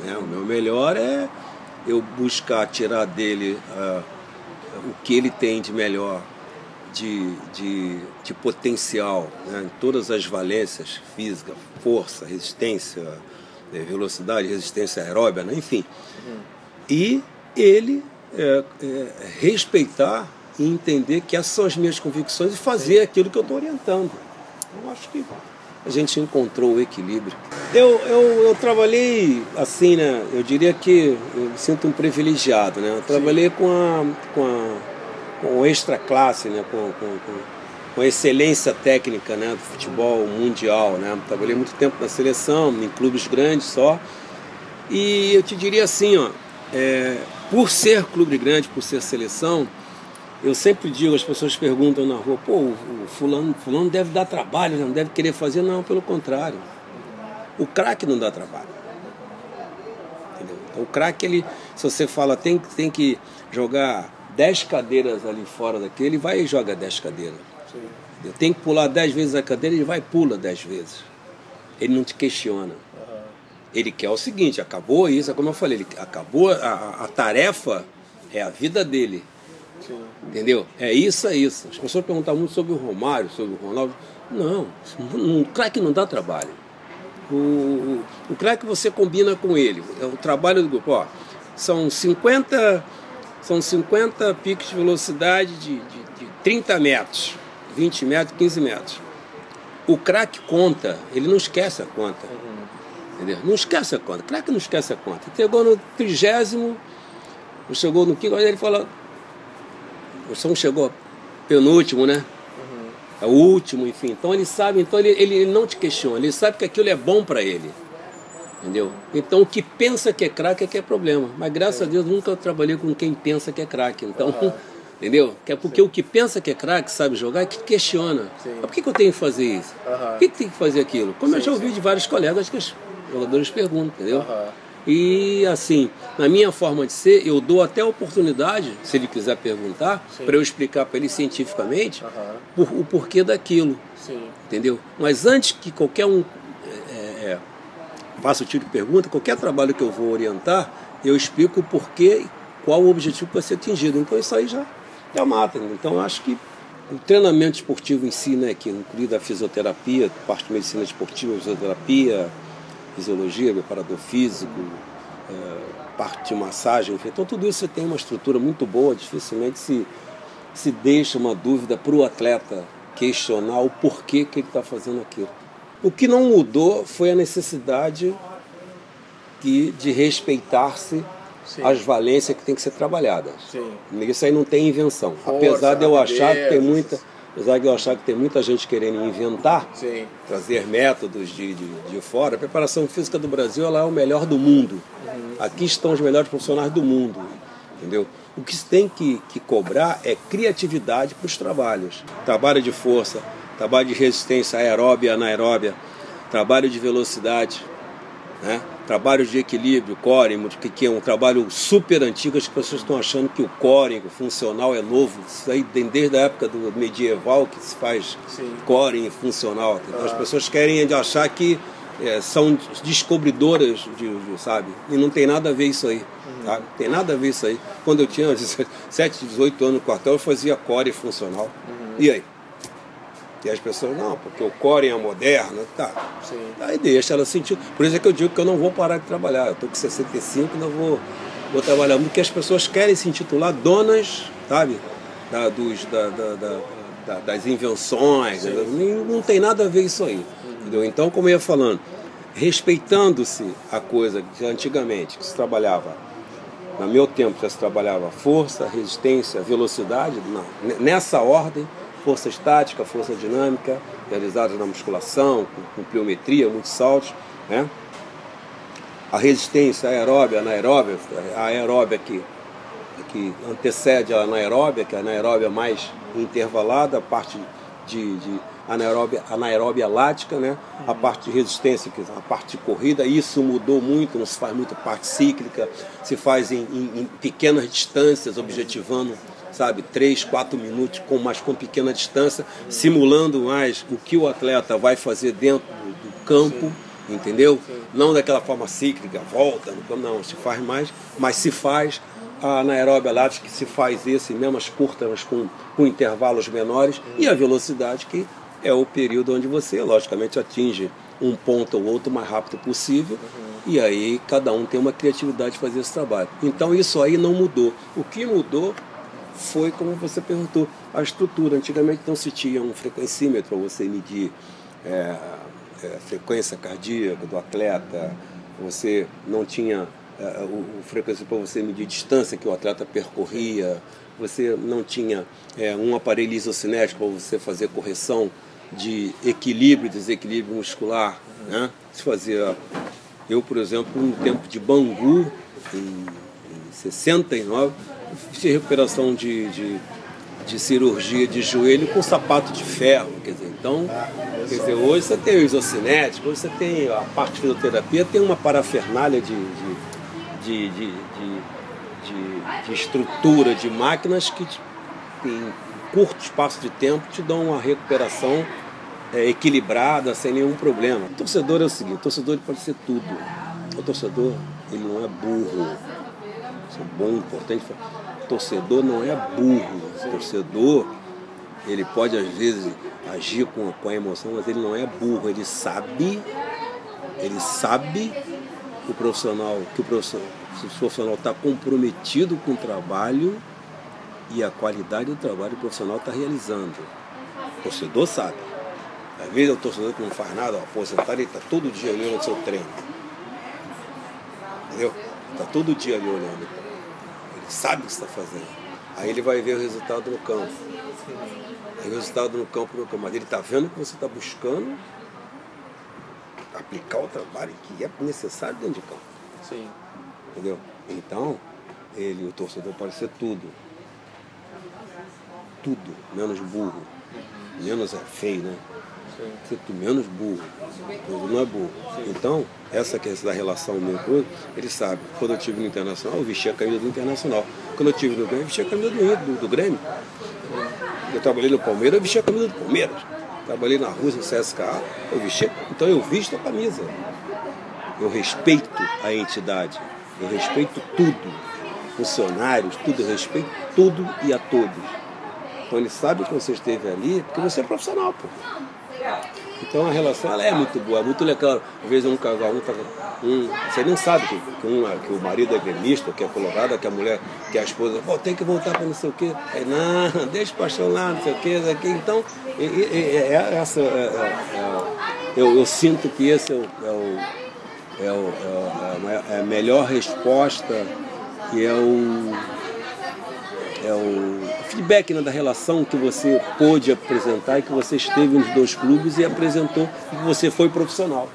Né? O meu melhor é eu buscar tirar dele uh, o que ele tem de melhor, de, de, de potencial, né? em todas as valências, física, força, resistência, né? velocidade, resistência aeróbica, né? enfim. Uhum. E ele é, é, respeitar e entender que essas são as minhas convicções e fazer aquilo que eu estou orientando. Eu acho que a gente encontrou o equilíbrio. Eu, eu, eu trabalhei assim, né? Eu diria que eu me sinto um privilegiado, né? Eu trabalhei com a, com a com extra classe, né? Com, com, com, excelência técnica, né? Do futebol mundial, né? Trabalhei muito tempo na seleção, em clubes grandes só. E eu te diria assim, ó, é, por ser clube grande, por ser seleção, eu sempre digo, as pessoas perguntam na rua, pô, o fulano, fulano deve dar trabalho, não deve querer fazer. Não, pelo contrário. O craque não dá trabalho. Entendeu? Então, o craque, ele, se você fala, tem, tem que jogar 10 cadeiras ali fora daqui, ele vai e joga 10 cadeiras. Tem que pular 10 vezes a cadeira, ele vai e pula 10 vezes. Ele não te questiona. Ele quer o seguinte, acabou isso, é como eu falei, ele acabou a, a tarefa, é a vida dele. Sim. Entendeu? É isso, é isso. As pessoas perguntam muito sobre o Romário, sobre o Ronaldo. Não, um craque não dá trabalho. O, o, o craque você combina com ele. É o trabalho do grupo. Ó, são 50, são 50 picos de velocidade de, de, de 30 metros, 20 metros, 15 metros. O craque conta, ele não esquece a conta. Entendeu? Não esquece a conta. Craque não esquece a conta. Chegou no trigésimo, chegou no quinto, ele fala, o som chegou penúltimo, né? Uhum. É o último, enfim. Então ele sabe, então ele, ele não te questiona, ele sabe que aquilo é bom para ele. Entendeu? Então o que pensa que é craque é que é problema. Mas graças Sim. a Deus nunca trabalhei com quem pensa que é craque. Então, uhum. entendeu? Que é porque Sim. o que pensa que é craque, sabe jogar, é que questiona. Mas por que, que eu tenho que fazer isso? Uhum. Por que, que tem que fazer aquilo? Como eu já ouvi de vários colegas que os jogadores perguntam, entendeu? E assim, na minha forma de ser, eu dou até a oportunidade, se ele quiser perguntar, para eu explicar para ele cientificamente uhum. por, o porquê daquilo. Sim. Entendeu? Mas antes que qualquer um é, é, faça o tipo de pergunta, qualquer trabalho que eu vou orientar, eu explico o porquê, qual o objetivo para ser atingido. Então isso aí já, já mata. Então eu acho que o treinamento esportivo em si, né, que inclui a fisioterapia, parte de medicina esportiva, fisioterapia, fisiologia, preparador físico, é, parte de massagem, enfim. Então tudo isso tem uma estrutura muito boa, dificilmente se, se deixa uma dúvida para o atleta questionar o porquê que ele está fazendo aquilo. O que não mudou foi a necessidade que, de respeitar-se as valências que tem que ser trabalhadas. Sim. Isso aí não tem invenção. Força, Apesar de eu achar que tem muita Apesar de eu achar que tem muita gente querendo inventar, Sim. trazer métodos de, de, de, fora, a preparação física do Brasil ela é o melhor do mundo. Uhum. Aqui estão os melhores profissionais do mundo. Entendeu? O que se tem que, que cobrar é criatividade para os trabalhos. Trabalho de força, trabalho de resistência aeróbia, anaeróbia, trabalho de velocidade, né? Trabalhos de equilíbrio, core, que é um trabalho super antigo, as pessoas estão achando que o core o funcional é novo, isso aí desde a época do medieval que se faz Sim. core funcional. Então, ah. As pessoas querem achar que é, são descobridoras, de, de, sabe? E não tem nada a ver isso aí. Uhum. Tá? Tem nada a ver isso aí. Quando eu tinha 17, 18 anos no quartel, eu fazia core funcional. Uhum. E aí? E as pessoas, não, porque o core é moderno, tá. Sim. Aí deixa ela sentir. Por isso é que eu digo que eu não vou parar de trabalhar. Eu estou com 65 e não vou, vou trabalhar muito, porque as pessoas querem se intitular donas, sabe? Da, dos, da, da, da, das invenções. Né? Não tem nada a ver isso aí. Entendeu? Então, como eu ia falando, respeitando-se a coisa que antigamente que se trabalhava, no meu tempo já se trabalhava força, resistência, velocidade, não, nessa ordem força estática, força dinâmica, realizadas na musculação, com, com pliometria, muitos saltos. Né? A resistência aeróbia, anaeróbia, a aeróbia que, que antecede a anaeróbia, que é a anaeróbia mais intervalada, a parte de, de anaeróbia, anaeróbia lática, né? a parte de resistência, a parte de corrida, isso mudou muito, não se faz muito parte cíclica, se faz em, em, em pequenas distâncias, objetivando sabe, 3, 4 minutos, com, mas com pequena distância, simulando mais o que o atleta vai fazer dentro do, campo, entendeu? Não daquela forma cíclica, volta, não, se faz mais, mas se faz a anaeróbia lática que se faz esse, mesmo as curtas, mas com, com intervalos menores, e a velocidade que é o período onde você, logicamente, atinge um ponto ou outro o mais rápido possível, uhum. e aí cada um tem uma criatividade de fazer esse trabalho. Então isso aí não mudou. O que mudou foi, como você perguntou, a estrutura. Antigamente não se tinha um frequencímetro para você medir é, é, frequência cardíaca do atleta, você não tinha é, o, o frequência para você medir distância que o atleta percorria, você não tinha é, um aparelho isocinético para você fazer correção de equilíbrio desequilíbrio muscular. Né? Se fazia, eu, por exemplo, no tempo de Bangu, em, em 69, fiz recuperação de, de, de, cirurgia de joelho com sapato de ferro. Quer dizer, então, quer dizer, hoje você tem o isocinético, hoje você tem a parte de fisioterapia, tem uma parafernália de, de, de, de estrutura de máquinas que em curto espaço de tempo te dão uma recuperação é, equilibrada, sem nenhum problema. O torcedor é o seguinte, o torcedor pode ser tudo. O torcedor, ele não é burro. Isso é bom, importante. Torcedor não é burro. Torcedor, ele pode às vezes agir com, com a emoção, mas ele não é burro. Ele sabe, ele sabe o profissional, que o profissional, se o profissional está comprometido com o trabalho e a qualidade do trabalho que o profissional está realizando. O torcedor sabe. Às vezes é o torcedor que não faz nada, aposentado, ele está todo dia olhando o seu treino. Entendeu? Está todo dia ali olhando. Ele sabe o que está fazendo. Aí ele vai ver o resultado no campo. Aí o resultado no campo, no campo. Mas ele está vendo que você está buscando aplicar o trabalho que é necessário dentro de campo. Sim. Entendeu? Então, ele, o torcedor pode ser tudo. Tudo, menos burro. Menos é feio, né? Ser menos burro. Ele não é burro. Então, essa questão da relação meu com ele sabe. Quando eu tive no Internacional, eu vestia a camisa do Internacional. Quando eu tive no Grêmio, eu vestia a camisa do, do, do Grêmio. Eu trabalhei no Palmeiras, eu vestia a camisa do Palmeiras. Trabalhei na Rússia, no CSKA, eu vestia. Então eu visto a camisa. Eu respeito a entidade. Eu respeito tudo. Funcionários, tudo, eu respeito tudo e a todos. Então ele sabe que você esteve ali porque você é profissional, pô. Então a relação ela é muito boa, é muito legal. Às vezes um casal, um, um você nem sabe que, que, um, que o marido é gremista, que é colorado, que a mulher, que a esposa, pô, tem que voltar para não sei o quê. Aí, não, deixa o paixão lá, não sei o quê. Então, é, é, é essa, é, é, é, eu, eu, sinto que esse é o, é, o, é, a melhor resposta, que é o, é o feedback né, da relação que você pôde apresentar e que você esteve nos dois clubes e apresentou que você foi profissional.